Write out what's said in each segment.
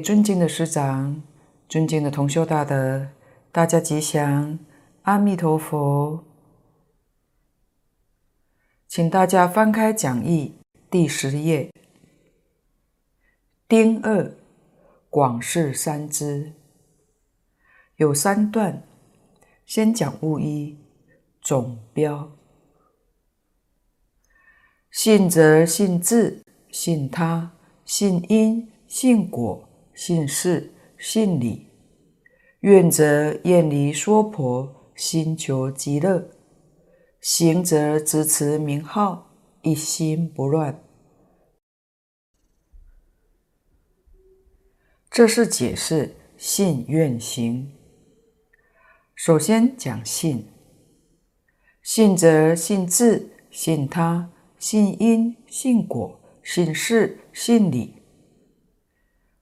尊敬的师长、尊敬的同修大德，大家吉祥，阿弥陀佛。请大家翻开讲义第十页，丁二广释三支，有三段，先讲物一总标，信则信智，信他，信因。信果、信事、信理，愿则厌离娑婆，心求极乐；行则执持名号，一心不乱。这是解释信愿行。首先讲信，信则信自、信他、信因、信果、信事、信理。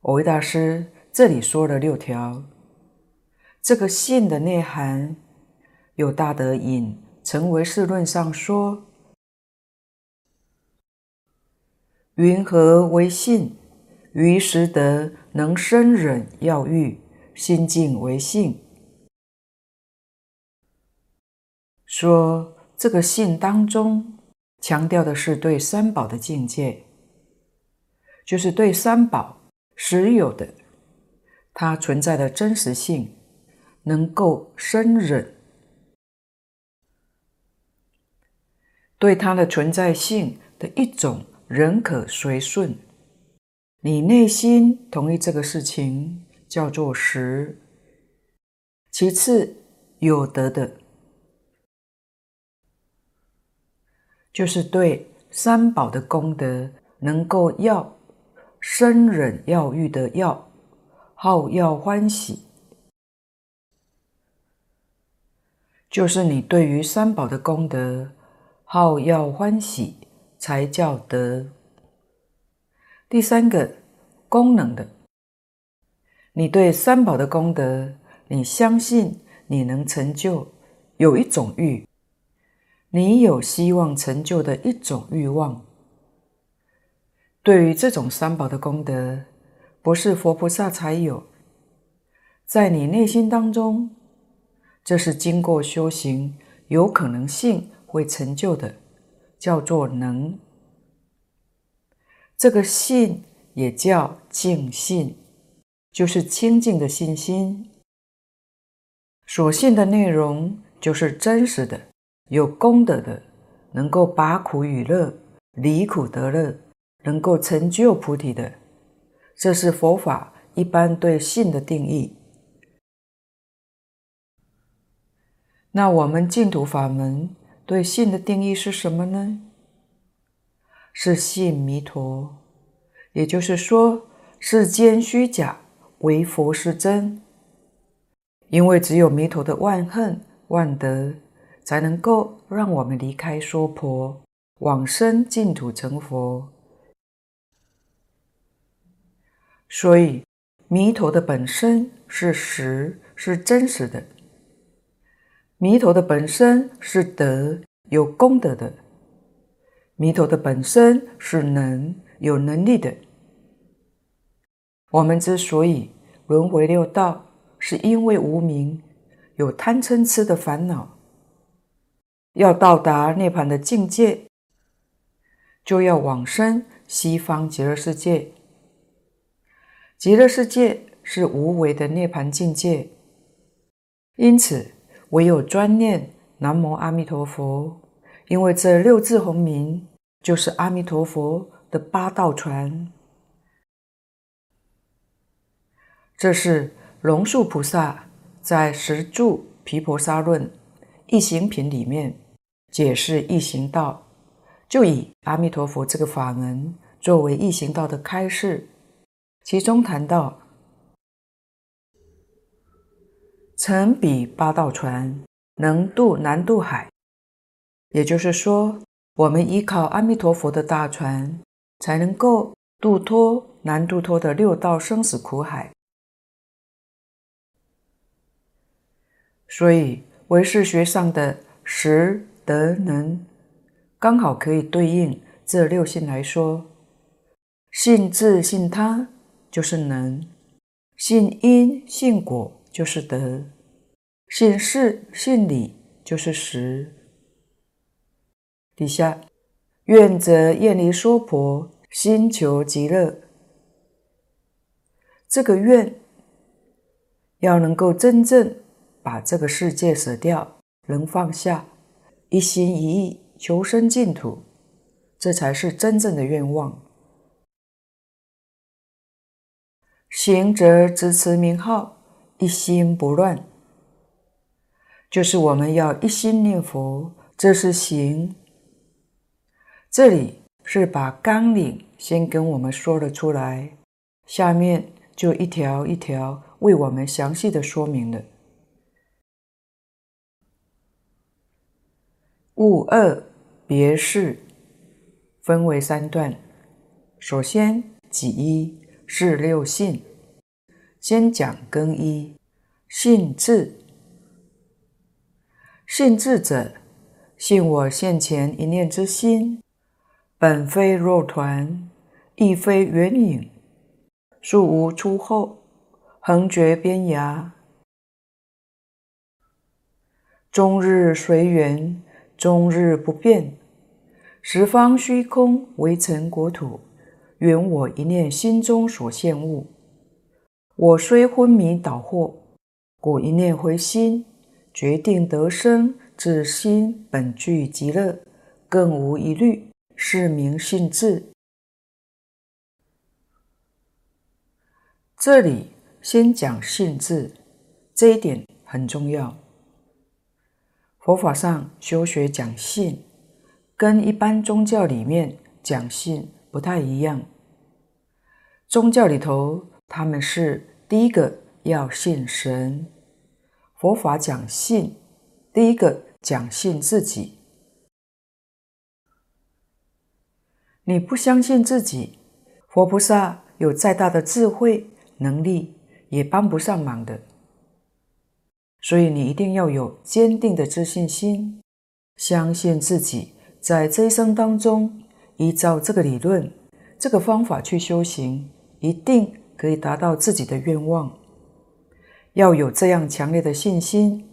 我为大师这里说了六条，这个信的内涵，有大德引《成唯识论》上说：“云何为信？于实德能生忍要欲，心净为信。”说这个信当中强调的是对三宝的境界，就是对三宝。实有的，它存在的真实性，能够生忍，对它的存在性的一种认可随顺，你内心同意这个事情，叫做实。其次，有德的，就是对三宝的功德能够要。生忍要欲的要，好要欢喜，就是你对于三宝的功德好要欢喜，才叫德。第三个功能的，你对三宝的功德，你相信你能成就，有一种欲，你有希望成就的一种欲望。对于这种三宝的功德，不是佛菩萨才有，在你内心当中，这是经过修行有可能性会成就的，叫做能。这个信也叫净信，就是清净的信心。所信的内容就是真实的、有功德的，能够拔苦与乐，离苦得乐。能够成就菩提的，这是佛法一般对性的定义。那我们净土法门对性的定义是什么呢？是信弥陀，也就是说，世间虚假，唯佛是真。因为只有弥陀的万恨万德，才能够让我们离开娑婆，往生净土成佛。所以，弥陀的本身是实，是真实的；弥陀的本身是德，有功德的；弥陀的本身是能，有能力的。我们之所以轮回六道，是因为无明，有贪嗔痴的烦恼。要到达涅槃的境界，就要往生西方极乐世界。极乐世界是无为的涅槃境界，因此唯有专念南无阿弥陀佛，因为这六字洪名就是阿弥陀佛的八道船。这是龙树菩萨在《十住毗婆沙论一行品》里面解释一行道，就以阿弥陀佛这个法门作为一行道的开示。其中谈到，乘彼八道船，能渡南渡海。也就是说，我们依靠阿弥陀佛的大船，才能够渡脱难渡脱的六道生死苦海。所以，唯识学上的识、德、能，刚好可以对应这六信来说：信自、信他。就是能；信因信果就是得；信事信理就是实。底下愿则厌离娑婆，心求极乐。这个愿要能够真正把这个世界舍掉，能放下，一心一意求生净土，这才是真正的愿望。行则执持名号，一心不乱，就是我们要一心念佛，这是行。这里是把纲领先跟我们说了出来，下面。就一条一条为我们详细的说明了。物二别事分为三段，首先己一是六信，先讲更一信自。信智者，信我现前一念之心，本非肉团，亦非缘影。树无出后，横绝边涯，终日随缘，终日不变。十方虚空为尘国土，缘我一念心中所现物。我虽昏迷倒惑，果一念回心，决定得生，自心本具极乐，更无疑虑，是名信智。这里先讲信智，这一点很重要。佛法上修学讲信，跟一般宗教里面讲信不太一样。宗教里头，他们是第一个要信神；佛法讲信，第一个讲信自己。你不相信自己，佛菩萨有再大的智慧。能力也帮不上忙的，所以你一定要有坚定的自信心，相信自己在这一生当中，依照这个理论、这个方法去修行，一定可以达到自己的愿望。要有这样强烈的信心。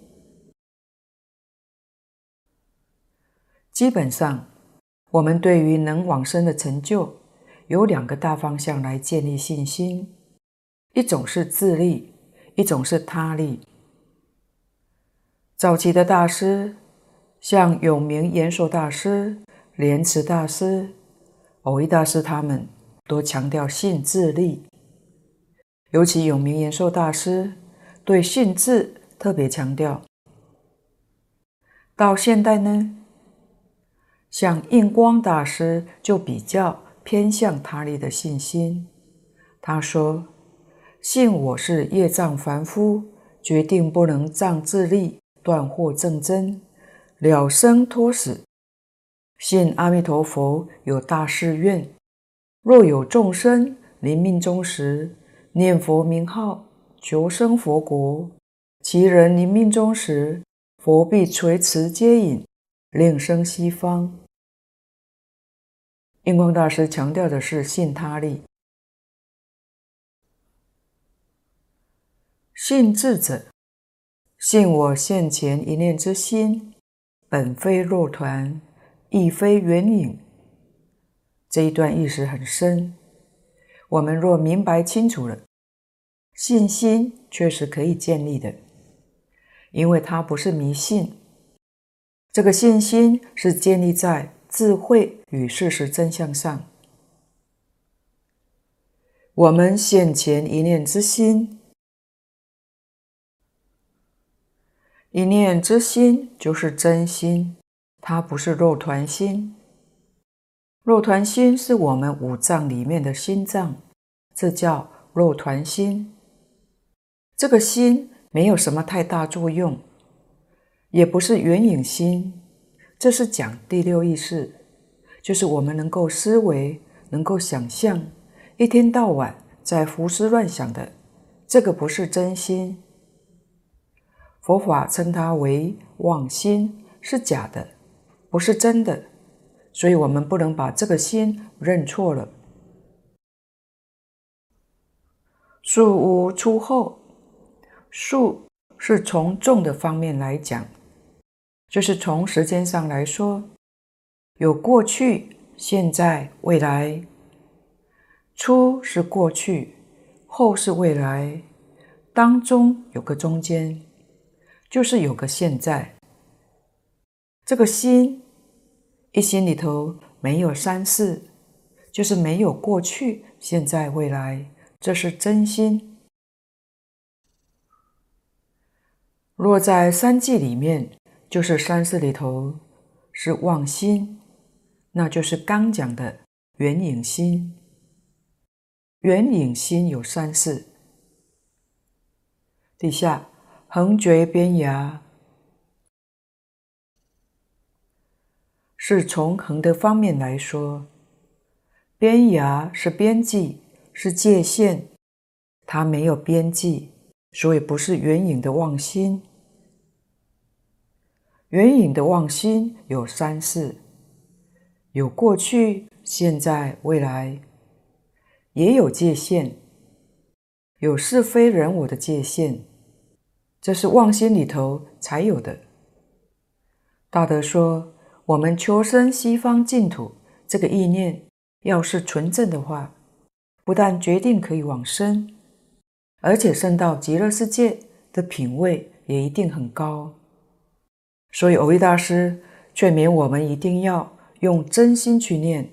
基本上，我们对于能往生的成就，有两个大方向来建立信心。一种是自力，一种是他力。早期的大师，像永明延寿大师、莲池大师、偶益大师，他们都强调信自力。尤其永明延寿大师对信自特别强调。到现代呢，像印光大师就比较偏向他力的信心。他说。信我是业障凡夫，决定不能仗自力断惑证真，了生脱死。信阿弥陀佛有大誓愿，若有众生临命终时念佛名号，求生佛国，其人临命终时，佛必垂慈接引，令生西方。印光大师强调的是信他力。信智者，信我现前一念之心，本非肉团，亦非缘影。这一段意思很深，我们若明白清楚了，信心确实可以建立的，因为它不是迷信。这个信心是建立在智慧与事实真相上。我们现前一念之心。一念之心就是真心，它不是肉团心。肉团心是我们五脏里面的心脏，这叫肉团心。这个心没有什么太大作用，也不是缘影心。这是讲第六意识，就是我们能够思维、能够想象，一天到晚在胡思乱想的，这个不是真心。佛法称它为妄心，是假的，不是真的，所以我们不能把这个心认错了。树无出后，树是从众的方面来讲，就是从时间上来说，有过去、现在、未来。出是过去，后是未来，当中有个中间，就是有个现在。这个心，一心里头没有三世，就是没有过去、现在、未来。这是真心。若在三际里面，就是三世里头是妄心，那就是刚讲的圆影心。圆影心有三世。底下横绝边涯，是从横的方面来说，边涯是边际。是界限，它没有边际，所以不是缘影的妄心。缘影的妄心有三世，有过去、现在、未来，也有界限，有是非人我的界限，这是妄心里头才有的。大德说，我们求生西方净土，这个意念要是纯正的话。不但决定可以往生，而且生到极乐世界的品位也一定很高。所以，蕅益大师劝勉我们一定要用真心去念，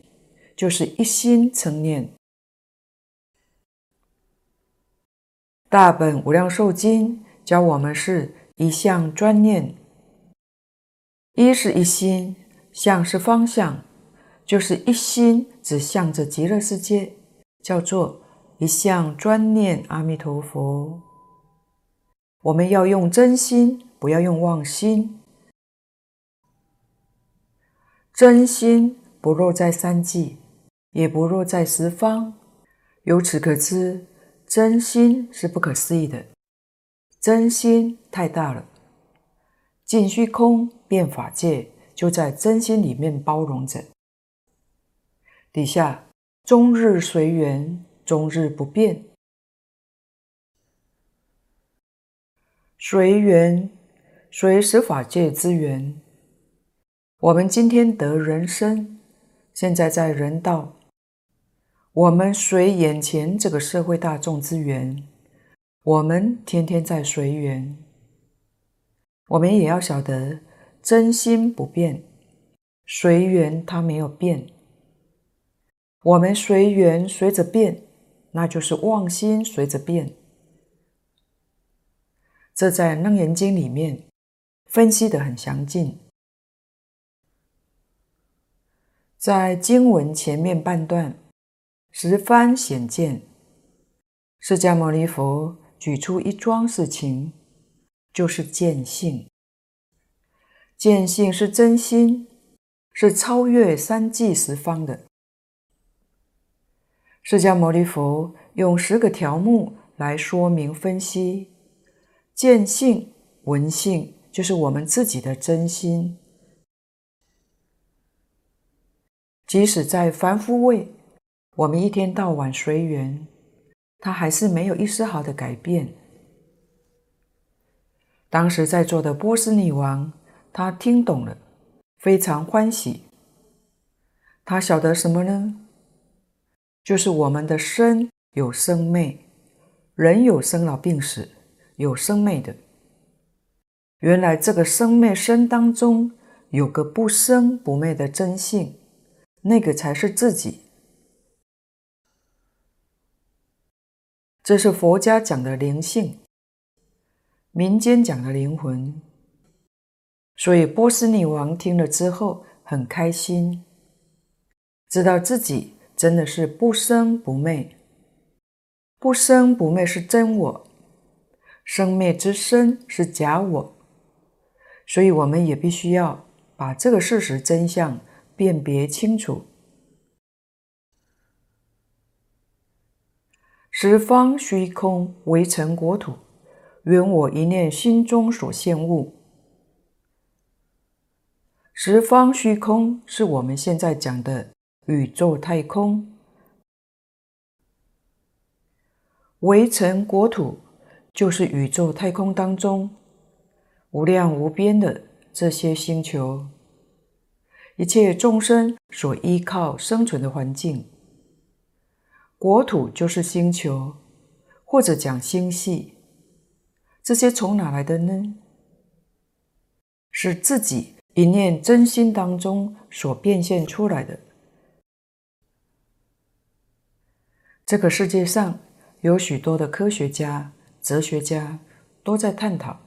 就是一心称念。大本无量寿经教我们是一向专念，一是一心，向是方向，就是一心只向着极乐世界。叫做一向专念阿弥陀佛。我们要用真心，不要用妄心。真心不落在三际，也不落在十方。由此可知，真心是不可思议的，真心太大了。尽虚空遍法界，就在真心里面包容着。底下。终日随缘，终日不变。随缘，随十法界之缘。我们今天得人生，现在在人道，我们随眼前这个社会大众之缘，我们天天在随缘。我们也要晓得，真心不变，随缘它没有变。我们随缘随着变，那就是妄心随着变。这在《楞严经》里面分析的很详尽。在经文前面半段，十番显见，释迦牟尼佛举出一桩事情，就是见性。见性是真心，是超越三际十方的。释迦牟尼佛用十个条目来说明分析，见性、闻性，就是我们自己的真心。即使在凡夫位，我们一天到晚随缘，他还是没有一丝毫的改变。当时在座的波斯女王，他听懂了，非常欢喜。他晓得什么呢？就是我们的生有生灭，人有生老病死，有生灭的。原来这个生灭生当中有个不生不灭的真性，那个才是自己。这是佛家讲的灵性，民间讲的灵魂。所以波斯匿王听了之后很开心，知道自己。真的是不生不灭，不生不灭是真我，生灭之身是假我，所以我们也必须要把这个事实真相辨别清楚。十方虚空围城国土，缘我一念心中所现物。十方虚空是我们现在讲的。宇宙太空微尘国土就是宇宙太空当中无量无边的这些星球，一切众生所依靠生存的环境。国土就是星球，或者讲星系，这些从哪来的呢？是自己一念真心当中所变现出来的。这个世界上有许多的科学家、哲学家都在探讨、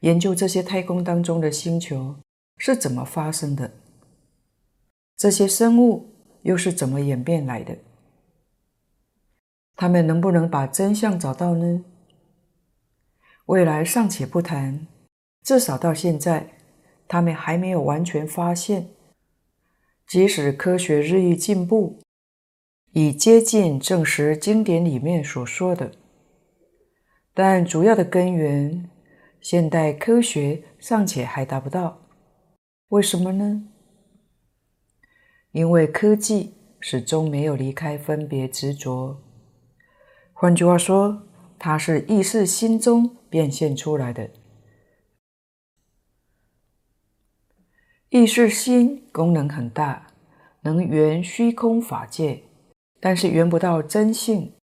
研究这些太空当中的星球是怎么发生的，这些生物又是怎么演变来的？他们能不能把真相找到呢？未来尚且不谈，至少到现在，他们还没有完全发现。即使科学日益进步，已接近证实经典里面所说的，但主要的根源，现代科学尚且还达不到。为什么呢？因为科技始终没有离开分别执着。换句话说，它是意识心中变现出来的。意识心功能很大，能圆虚空法界。但是圆不到真性，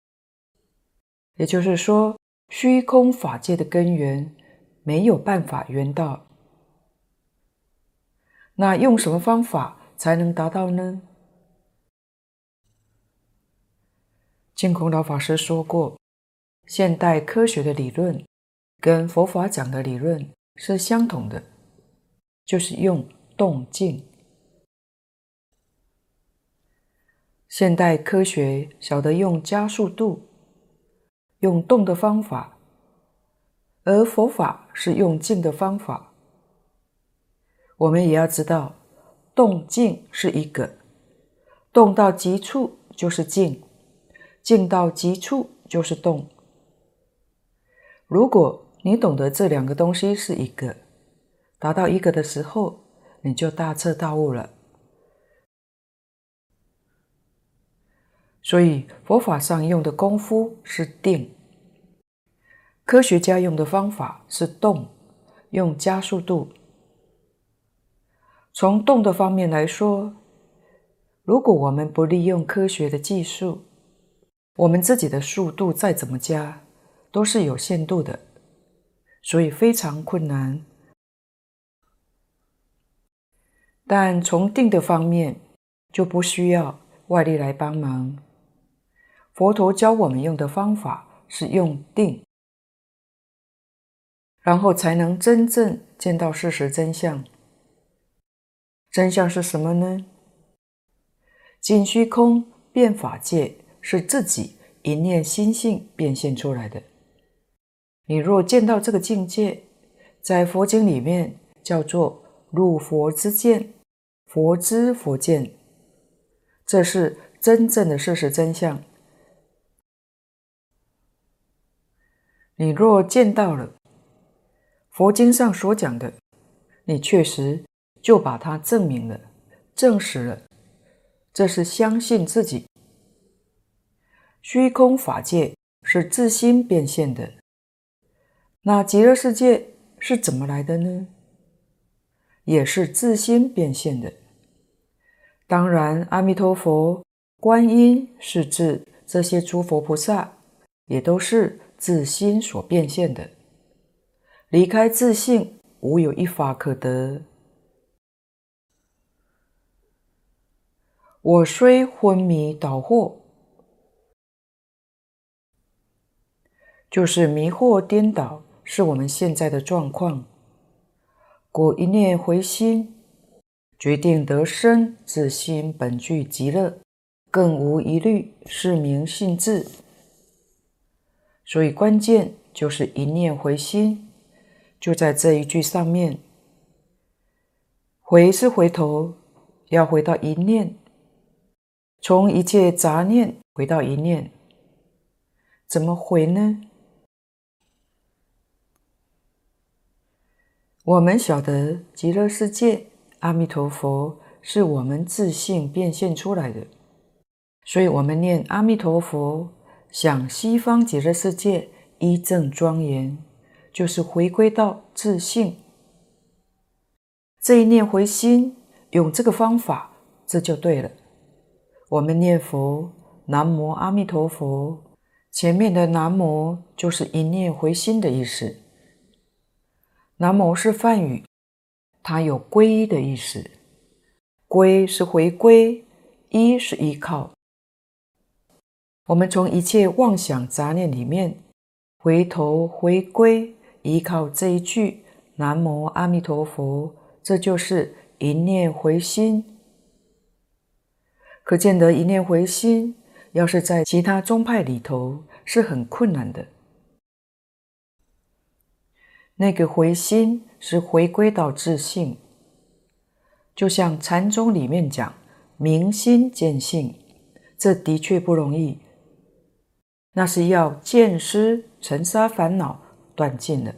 也就是说，虚空法界的根源没有办法圆到。那用什么方法才能达到呢？净空老法师说过，现代科学的理论跟佛法讲的理论是相同的，就是用动静。现代科学晓得用加速度，用动的方法，而佛法是用静的方法。我们也要知道，动静是一个，动到极处就是静，静到极处就是动。如果你懂得这两个东西是一个，达到一个的时候，你就大彻大悟了。所以佛法上用的功夫是定，科学家用的方法是动，用加速度。从动的方面来说，如果我们不利用科学的技术，我们自己的速度再怎么加，都是有限度的，所以非常困难。但从定的方面，就不需要外力来帮忙。佛陀教我们用的方法是用定，然后才能真正见到事实真相。真相是什么呢？尽虚空变法界是自己一念心性变现出来的。你若见到这个境界，在佛经里面叫做入佛之见，佛知佛见，这是真正的事实真相。你若见到了佛经上所讲的，你确实就把它证明了、证实了，这是相信自己。虚空法界是自心变现的，那极乐世界是怎么来的呢？也是自心变现的。当然，阿弥陀佛、观音、势至这些诸佛菩萨也都是。自心所变现的，离开自信，无有一法可得。我虽昏迷倒惑，就是迷惑颠倒，是我们现在的状况。故一念回心，决定得生，自心本具极乐，更无疑虑，是名信智。所以关键就是一念回心，就在这一句上面。回是回头，要回到一念，从一切杂念回到一念。怎么回呢？我们晓得极乐世界，阿弥陀佛是我们自性变现出来的，所以我们念阿弥陀佛。想西方极乐世界一正庄严，就是回归到自性。这一念回心，用这个方法，这就对了。我们念佛，南无阿弥陀佛，前面的南无就是一念回心的意思。南无是梵语，它有皈依的意思。皈是回归，依是依靠。我们从一切妄想杂念里面回头回归，依靠这一句南无阿弥陀佛，这就是一念回心。可见得一念回心，要是在其他宗派里头是很困难的。那个回心是回归到自性，就像禅宗里面讲明心见性，这的确不容易。那是要见思尘沙烦恼断尽了，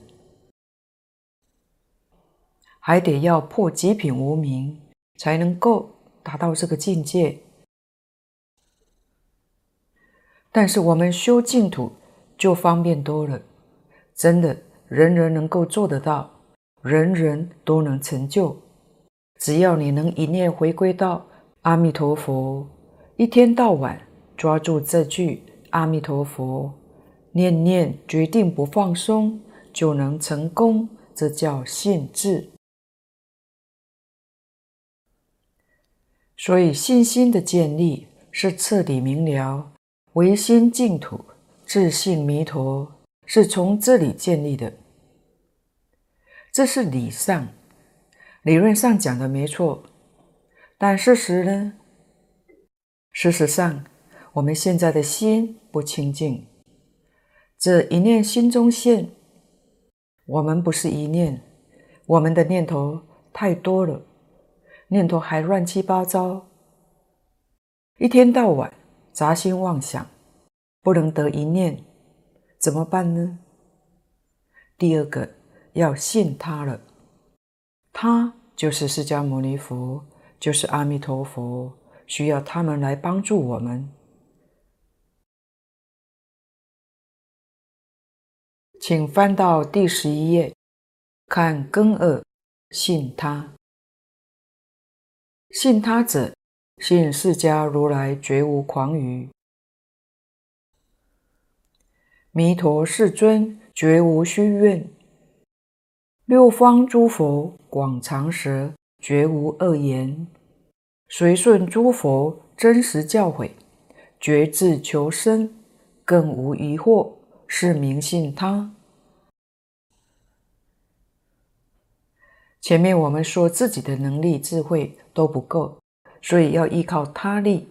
还得要破极品无明，才能够达到这个境界。但是我们修净土就方便多了，真的，人人能够做得到，人人都能成就。只要你能一念回归到阿弥陀佛，一天到晚抓住这句。阿弥陀佛，念念决定不放松，就能成功。这叫信自。所以信心的建立是彻底明了，唯心净土，自信弥陀，是从这里建立的。这是理上，理论上讲的没错，但事实呢？事实上，我们现在的心不清净，这一念心中现，我们不是一念，我们的念头太多了，念头还乱七八糟，一天到晚杂心妄想，不能得一念，怎么办呢？第二个要信他了，他就是释迦牟尼佛，就是阿弥陀佛，需要他们来帮助我们。请翻到第十一页，看根二，信他。信他者，信释迦如来绝无誑语。弥陀世尊绝无虚愿，六方诸佛广长舌，绝无恶言。随顺诸佛真实教诲，绝智求生，更无疑惑。是名信他。前面我们说自己的能力、智慧都不够，所以要依靠他力。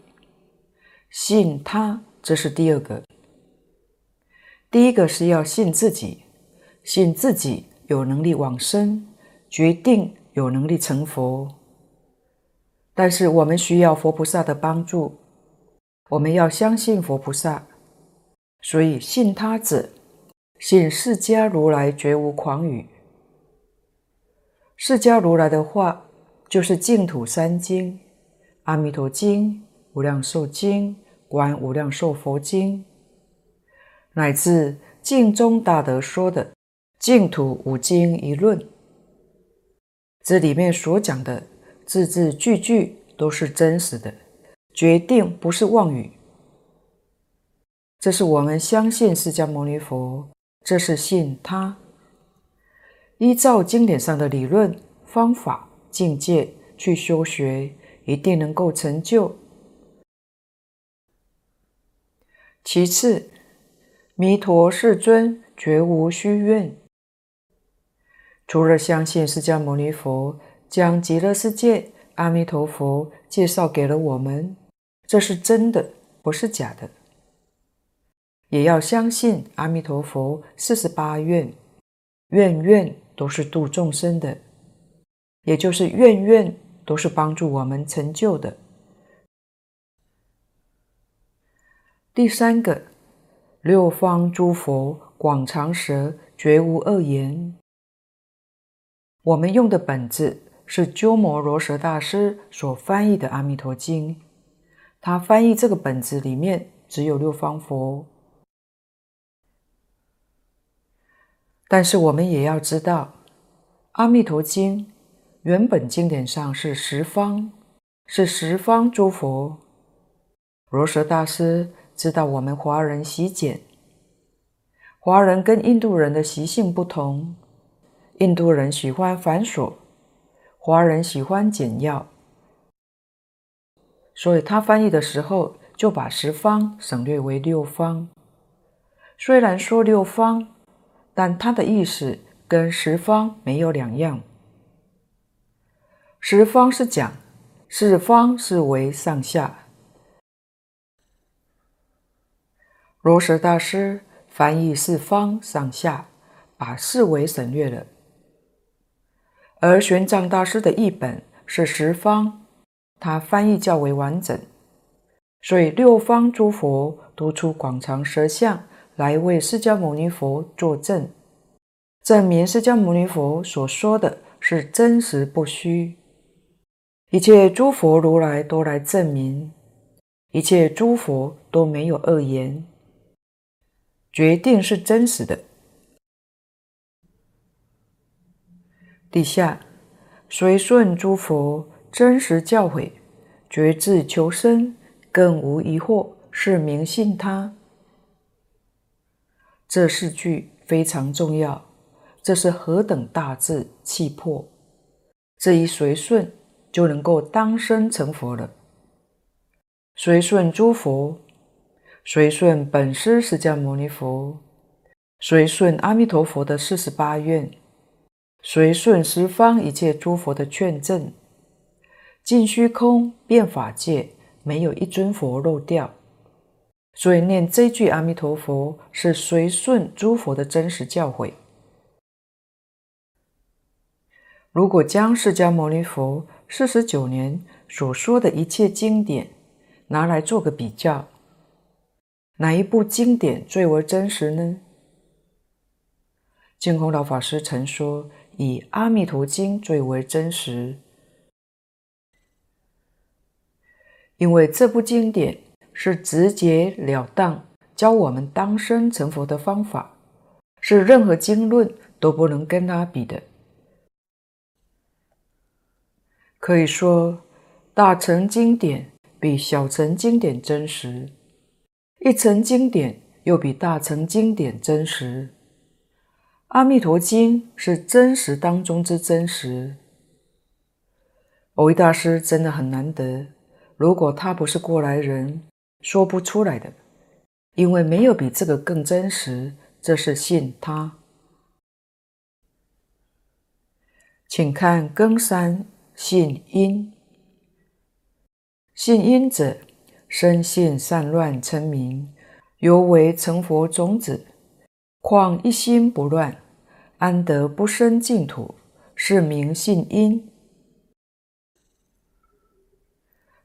信他，这是第二个。第一个是要信自己，信自己有能力往生，决定有能力成佛。但是我们需要佛菩萨的帮助，我们要相信佛菩萨。所以信他者，信释迦如来绝无狂语。释迦如来的话，就是净土三经：《阿弥陀经》、《无量寿经》、《观无量寿佛经》，乃至净宗大德说的净土五经一论。这里面所讲的字字句句都是真实的，决定不是妄语。这是我们相信释迦牟尼佛，这是信他。依照经典上的理论、方法、境界去修学，一定能够成就。其次，弥陀世尊绝无虚愿。除了相信释迦牟尼佛将极乐世界阿弥陀佛介绍给了我们，这是真的，不是假的。也要相信阿弥陀佛四十八愿，愿愿都是度众生的，也就是愿愿都是帮助我们成就的。第三个，六方诸佛广长舌，绝无恶言。我们用的本子是鸠摩罗什大师所翻译的《阿弥陀经》，他翻译这个本子里面只有六方佛。但是我们也要知道，《阿弥陀经》原本经典上是十方，是十方诸佛。罗什大师知道我们华人习简，华人跟印度人的习性不同，印度人喜欢繁琐，华人喜欢简要，所以他翻译的时候就把十方省略为六方。虽然说六方，但它的意思跟十方没有两样。十方是讲四方是为上下。罗什大师翻译四方上下，把四维省略了。而玄奘大师的译本是十方，他翻译较为完整，所以六方诸佛都出广长舌相。来为释迦牟尼佛作证，证明释迦牟尼佛所说的是真实不虚。一切诸佛如来都来证明，一切诸佛都没有恶言，决定是真实的。底下随顺诸佛真实教诲，决志求生，更无疑惑，是明信他。这四句非常重要，这是何等大志气魄！这一随顺就能够当生成佛了。随顺诸佛，随顺本师释迦牟尼佛，随顺阿弥陀佛的四十八愿，随顺十方一切诸佛的劝证，尽虚空遍法界，没有一尊佛漏掉。所以念这句阿弥陀佛是随顺诸佛的真实教诲。如果将释迦牟尼佛四十九年所说的一切经典拿来做个比较，哪一部经典最为真实呢？净空老法师曾说，以《阿弥陀经》最为真实，因为这部经典。是直截了当教我们当生成佛的方法，是任何经论都不能跟他比的。可以说，大乘经典比小乘经典真实，一乘经典又比大乘经典真实。阿弥陀经是真实当中之真实。蕅益大师真的很难得，如果他不是过来人。说不出来的，因为没有比这个更真实。这是信他，请看更三信因。信因者，深信善乱称名，犹为成佛种子。况一心不乱，安得不生净土？是名信因。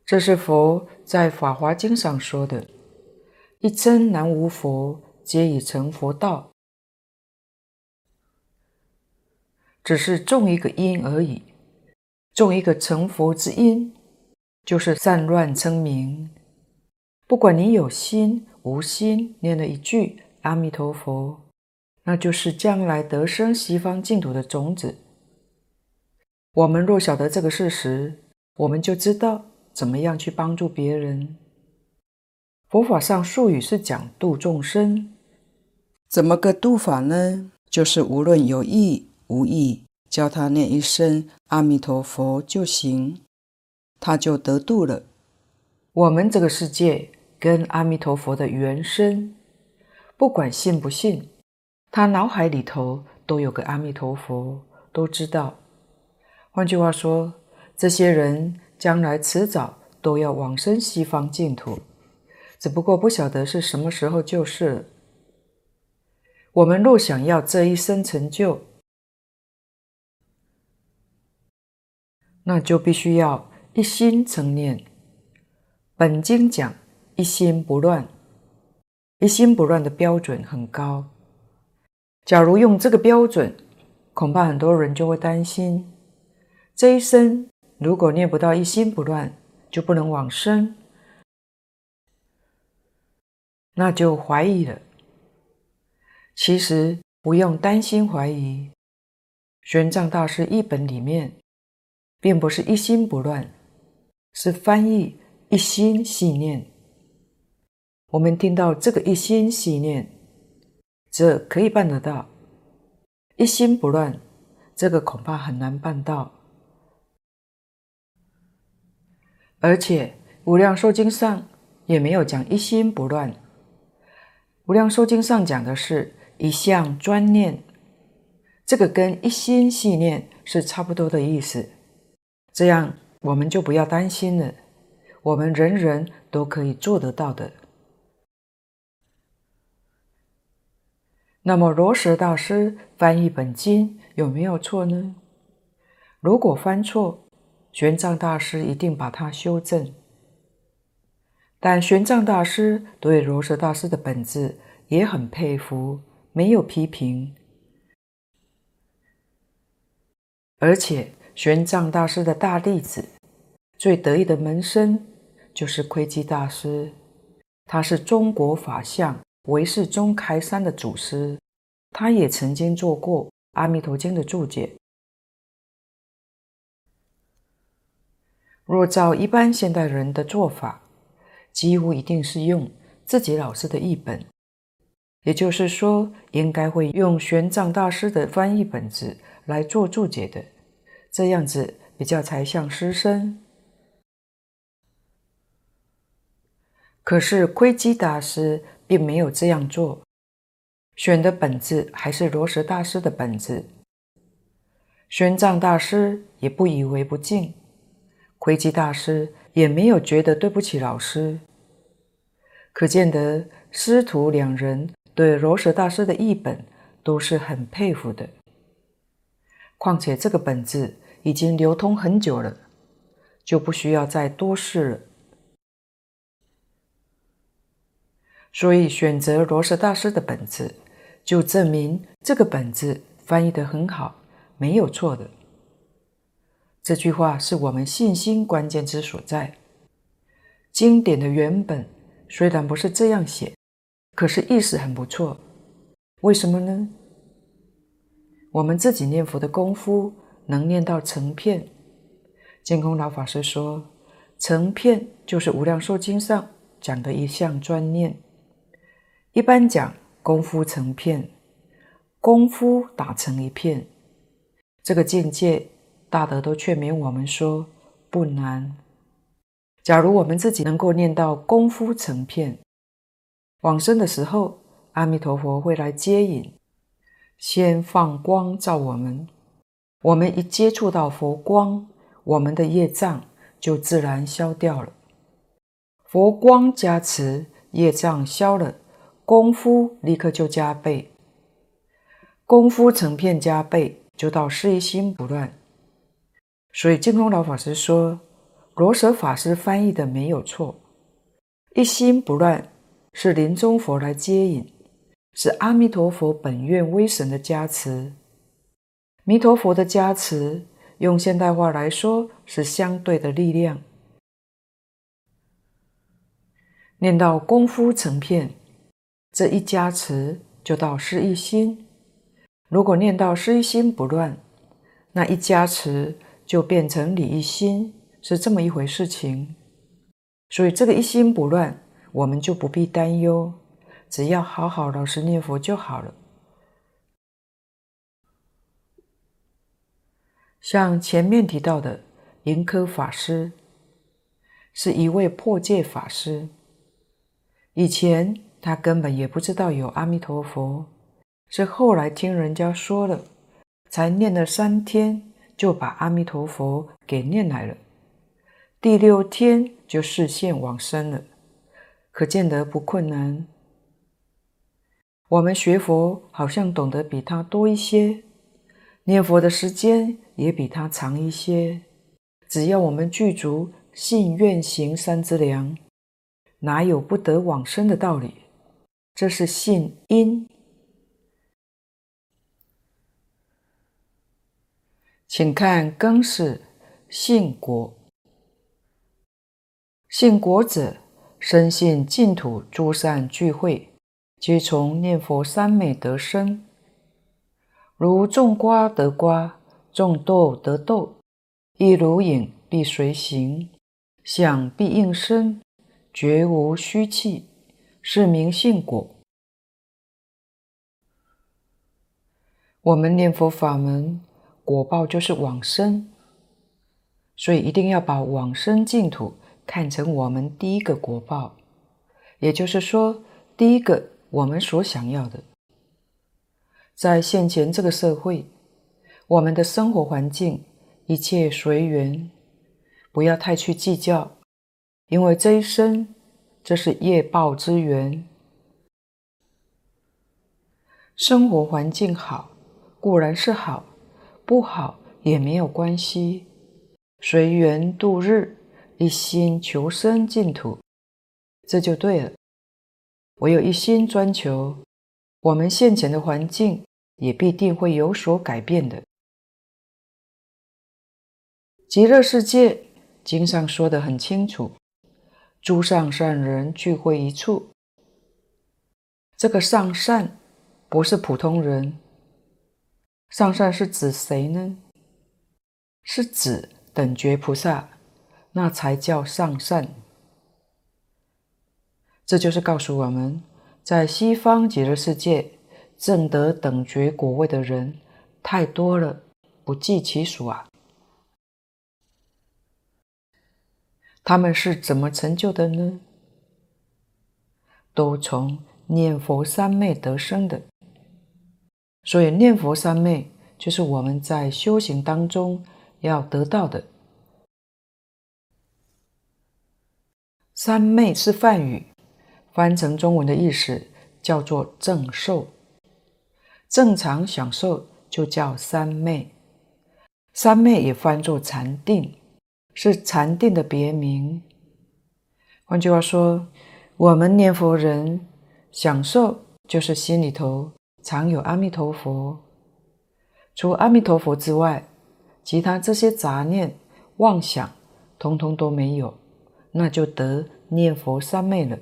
这是佛在《法华经》上说的：“一真南无佛，皆已成佛道。”只是种一个因而已，种一个成佛之因，就是散乱称名。不管你有心无心，念了一句阿弥陀佛，那就是将来得生西方净土的种子。我们若晓得这个事实，我们就知道。怎么样去帮助别人？佛法上术语是讲度众生，怎么个度法呢？就是无论有意无意，教他念一声阿弥陀佛就行，他就得度了。我们这个世界跟阿弥陀佛的原身，不管信不信，他脑海里头都有个阿弥陀佛，都知道。换句话说，这些人。将来迟早都要往生西方净土，只不过不晓得是什么时候就是了。我们若想要这一生成就，那就必须要一心成念。本经讲一心不乱，一心不乱的标准很高。假如用这个标准，恐怕很多人就会担心这一生。如果念不到一心不乱，就不能往生，那就怀疑了。其实不用担心怀疑。玄奘大师译本里面，并不是一心不乱，是翻译一心系念。我们听到这个一心系念，这可以办得到；一心不乱，这个恐怕很难办到。而且《无量寿经》上也没有讲一心不乱，《无量寿经》上讲的是一向专念，这个跟一心系念是差不多的意思。这样我们就不要担心了，我们人人都可以做得到的。那么罗什大师翻译本经有没有错呢？如果翻错，玄奘大师一定把它修正。但玄奘大师对罗什大师的本质也很佩服，没有批评。而且玄奘大师的大弟子、最得意的门生就是窥基大师，他是中国法相为是宗开山的祖师，他也曾经做过《阿弥陀经》的注解。若照一般现代人的做法，几乎一定是用自己老师的译本，也就是说，应该会用玄奘大师的翻译本子来做注解的，这样子比较才像师生。可是窥基大师并没有这样做，选的本子还是罗什大师的本子。玄奘大师也不以为不敬。窥基大师也没有觉得对不起老师，可见得师徒两人对罗什大师的译本都是很佩服的。况且这个本子已经流通很久了，就不需要再多试了。所以选择罗什大师的本子，就证明这个本子翻译得很好，没有错的。这句话是我们信心关键之所在。经典的原本虽然不是这样写，可是意思很不错。为什么呢？我们自己念佛的功夫能念到成片。监空老法师说，成片就是《无量寿经》上讲的一项专念。一般讲功夫成片，功夫打成一片，这个境界。大德都劝勉我们说不难。假如我们自己能够念到功夫成片，往生的时候，阿弥陀佛会来接引，先放光照我们。我们一接触到佛光，我们的业障就自然消掉了。佛光加持，业障消了，功夫立刻就加倍。功夫成片加倍，就到事一心不乱。所以净空老法师说，罗什法师翻译的没有错，一心不乱是临终佛来接引，是阿弥陀佛本愿威神的加持。弥陀佛的加持，用现代话来说是相对的力量。念到功夫成片，这一加持就到失一心。如果念到失一心不乱，那一加持。就变成理一心，是这么一回事情。所以这个一心不乱，我们就不必担忧，只要好好老实念佛就好了。像前面提到的盈科法师，是一位破戒法师。以前他根本也不知道有阿弥陀佛，是后来听人家说了，才念了三天。就把阿弥陀佛给念来了，第六天就示现往生了，可见得不困难。我们学佛好像懂得比他多一些，念佛的时间也比他长一些。只要我们具足信愿行三资粮，哪有不得往生的道理？这是信因。请看庚式信果。信果者，深信净土诸善聚会，皆从念佛三昧得生。如种瓜得瓜，种豆得豆，亦如影必随形，响必应声，绝无虚气，是名性果。我们念佛法门，果报就是往生，所以一定要把往生净土看成我们第一个果报，也就是说，第一个我们所想要的。在现前这个社会，我们的生活环境一切随缘，不要太去计较，因为这一生这是业报之缘，生活环境好。固然是好，不好也没有关系，随缘度日，一心求生净土，这就对了。我有一心专求，我们现前的环境也必定会有所改变的。极乐世界经上说得很清楚，诸上善人聚会一处。这个上善不是普通人。上善是指谁呢？是指等觉菩萨，那才叫上善。这就是告诉我们，在西方极乐世界证得等觉果位的人太多了，不计其数啊。他们是怎么成就的呢？都从念佛三昧得生的。所以念佛三昧就是我们在修行当中要得到的。三昧是梵语，翻成中文的意思叫做正受。正常享受就叫三昧，三昧也翻作禅定，是禅定的别名。换句话说，我们念佛人享受就是心里头。常有阿弥陀佛，除阿弥陀佛之外，其他这些杂念、妄想，通通都没有，那就得念佛三昧了。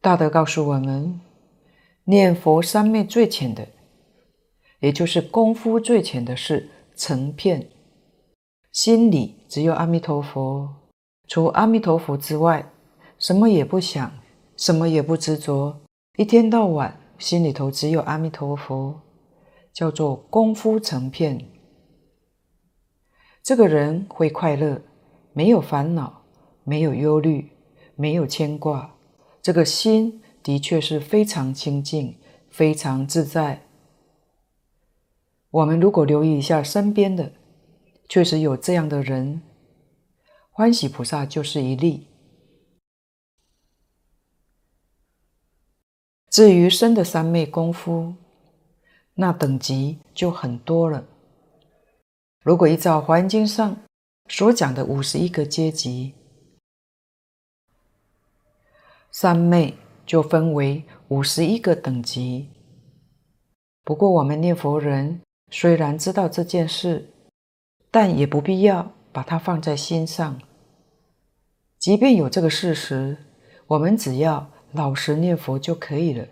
大德告诉我们，念佛三昧最浅的，也就是功夫最浅的是成片，心里只有阿弥陀佛，除阿弥陀佛之外，什么也不想。什么也不执着，一天到晚心里头只有阿弥陀佛，叫做功夫成片。这个人会快乐，没有烦恼，没有忧虑，没有牵挂。这个心的确是非常清净，非常自在。我们如果留意一下身边的，确实有这样的人，欢喜菩萨就是一例。至于生的三昧功夫，那等级就很多了。如果依照《华严经》上所讲的五十一个阶级，三昧就分为五十一个等级。不过，我们念佛人虽然知道这件事，但也不必要把它放在心上。即便有这个事实，我们只要。老实念佛就可以了，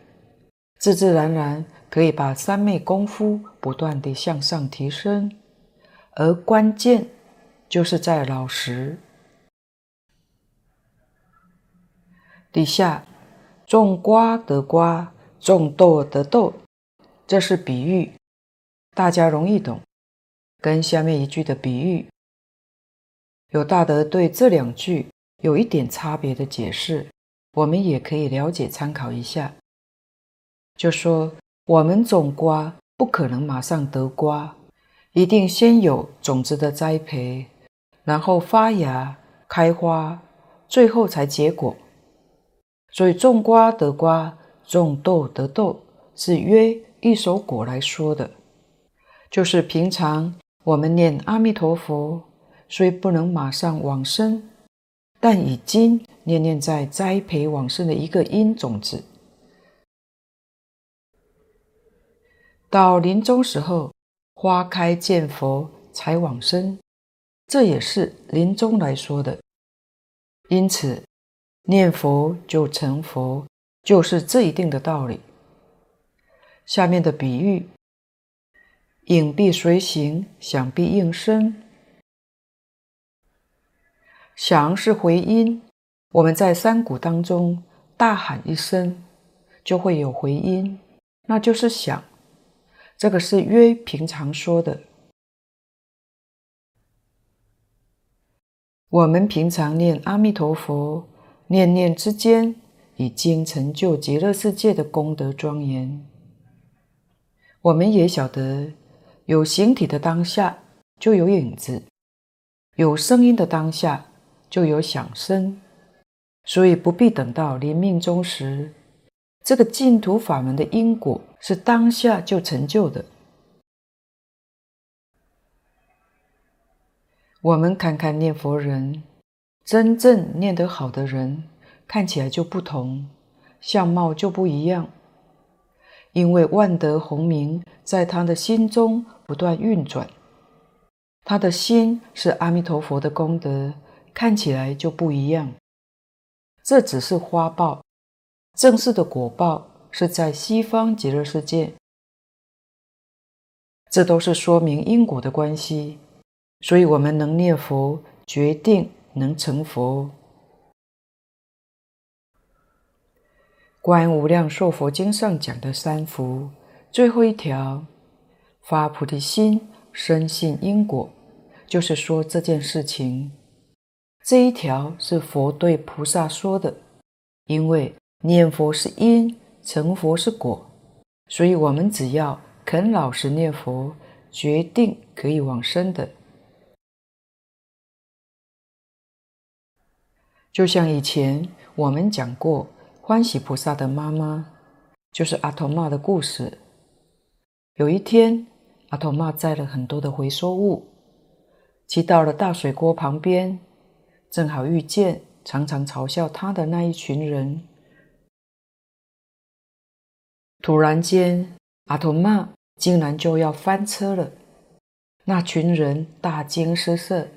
自自然然可以把三昧功夫不断地向上提升，而关键就是在老实。底下种瓜得瓜，种豆得豆，这是比喻，大家容易懂，跟下面一句的比喻，有大德对这两句有一点差别的解释。我们也可以了解参考一下，就说我们种瓜不可能马上得瓜，一定先有种子的栽培，然后发芽、开花，最后才结果。所以种瓜得瓜，种豆得豆，是约一手果来说的。就是平常我们念阿弥陀佛，虽不能马上往生。但已经念念在栽培往生的一个因种子，到临终时候花开见佛才往生，这也是临终来说的。因此，念佛就成佛，就是这一定的道理。下面的比喻，影必随形，响必应声。响是回音，我们在山谷当中大喊一声，就会有回音，那就是响。这个是约平常说的。我们平常念阿弥陀佛，念念之间已经成就极乐世界的功德庄严。我们也晓得，有形体的当下就有影子，有声音的当下就有响声，所以不必等到临命终时，这个净土法门的因果是当下就成就的。我们看看念佛人，真正念得好的人，看起来就不同，相貌就不一样。因为万德洪名在他的心中不断运转，他的心是阿弥陀佛的功德，看起来就不一样。这只是花报，正式的果报是在西方极乐世界。这都是说明因果的关系，所以我们能念佛，决定能成佛。《观无量寿佛经》上讲的三福，最后一条发菩提心，深信因果，就是说这件事情。这一条是佛对菩萨说的，因为念佛是因，成佛是果，所以我们只要肯老实念佛，决定可以往生的。就像以前我们讲过。欢喜菩萨的妈妈就是阿童妈的故事。有一天，阿童妈载了很多的回收物，骑到了大水沟旁边，正好遇见常常嘲笑他的那一群人。突然间，阿童妈竟然就要翻车了，那群人大惊失色，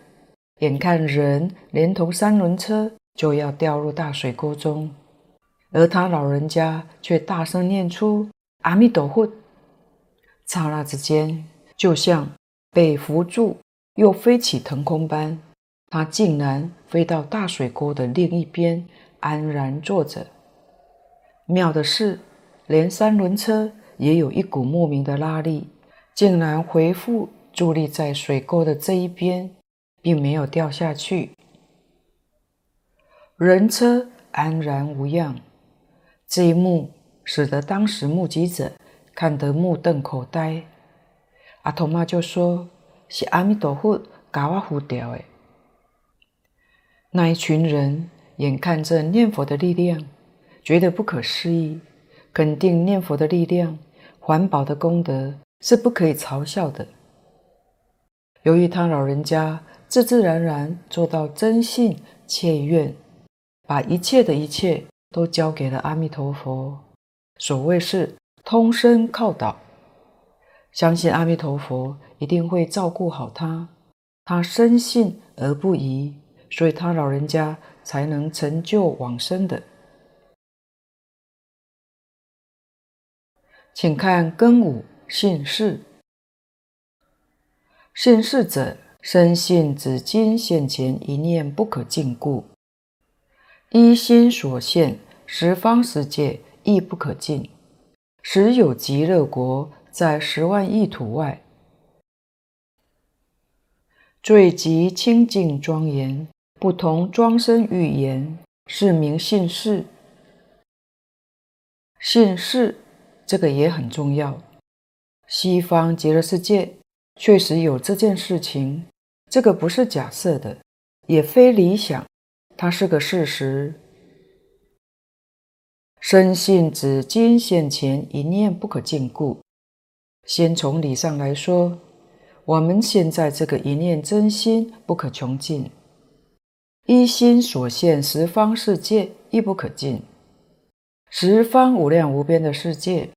眼看人连同三轮车就要掉入大水沟中。而他老人家却大声念出“阿弥陀佛”，刹那之间，就像被扶住又飞起腾空般，他竟然飞到大水沟的另一边，安然坐着。妙的是，连三轮车也有一股莫名的拉力，竟然回复伫立在水沟的这一边，并没有掉下去。人车安然无恙。这一幕使得当时目击者看得目瞪口呆。阿童妈就说：“是阿弥陀佛把我扶掉的。”那一群人眼看着念佛的力量，觉得不可思议，肯定念佛的力量、环保的功德是不可以嘲笑的。由于他老人家自自然然做到真信切愿，把一切的一切。都交给了阿弥陀佛，所谓是通身靠倒，相信阿弥陀佛一定会照顾好他，他深信而不疑，所以他老人家才能成就往生的。请看庚午信释，信释者，深信紫金现前一念不可尽故。一心所现，十方世界亦不可尽，时有极乐国在十万亿土外，最极清净庄严，不同庄生语言，是名信士。信士这个也很重要。西方极乐世界确实有这件事情，这个不是假设的，也非理想。它是个事实。深信只今现前一念不可尽故。先从理上来说，我们现在这个一念真心不可穷尽，一心所现十方世界亦不可尽，十方无量无边的世界。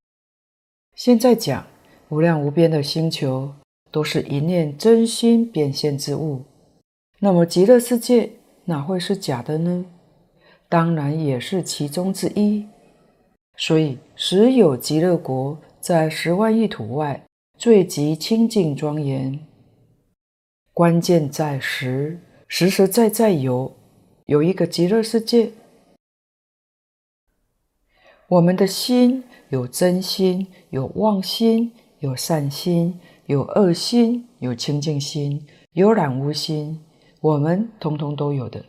现在讲无量无边的星球，都是一念真心变现之物。那么极乐世界，哪会是假的呢？当然也是其中之一。所以，实有极乐国在十万亿土外最极清净庄严。关键在实，实实在在有，有一个极乐世界。我们的心有真心，有妄心，有善心，有恶心，有清净心，有染污心，我们通通都有的。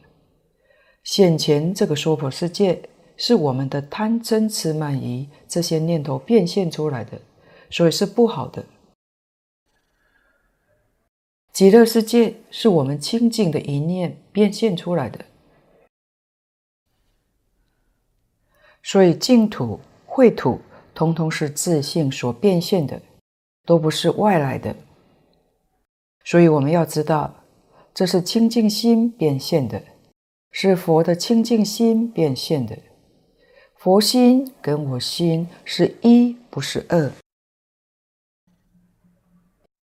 现前这个娑婆世界，是我们的贪嗔痴慢疑这些念头变现出来的，所以是不好的。极乐世界是我们清净的一念变现出来的，所以净土、秽土通通是自性所变现的，都不是外来的。所以我们要知道，这是清净心变现的。是佛的清净心变现的，佛心跟我心是一，不是二，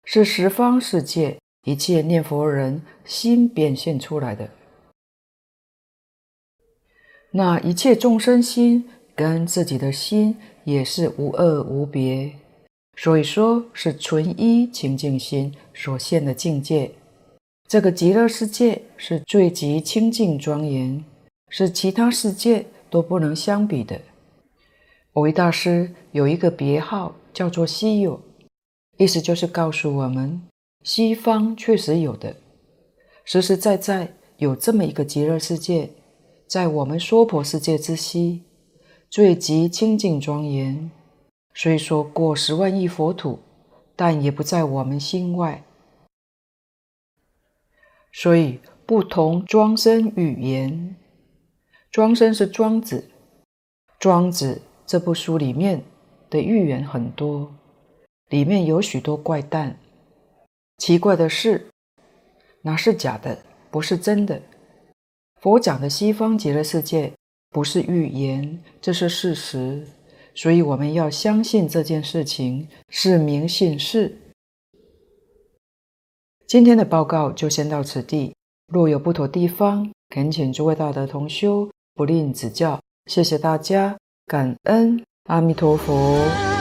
是十方世界一切念佛人心变现出来的。那一切众生心跟自己的心也是无二无别，所以说是纯一清净心所现的境界。这个极乐世界是最极清净庄严，是其他世界都不能相比的。蕅益大师有一个别号叫做“稀有”，意思就是告诉我们，西方确实有的，实实在在有这么一个极乐世界，在我们娑婆世界之西，最极清净庄严。虽说过十万亿佛土，但也不在我们心外。所以，不同庄生语言，庄生是庄子，庄子这部书里面的寓言很多，里面有许多怪诞。奇怪的是，那是假的，不是真的。佛讲的西方极乐世界不是寓言，这是事实。所以我们要相信这件事情是明信事。今天的报告就先到此地，若有不妥地方，恳请诸位大德同修不吝指教。谢谢大家，感恩阿弥陀佛。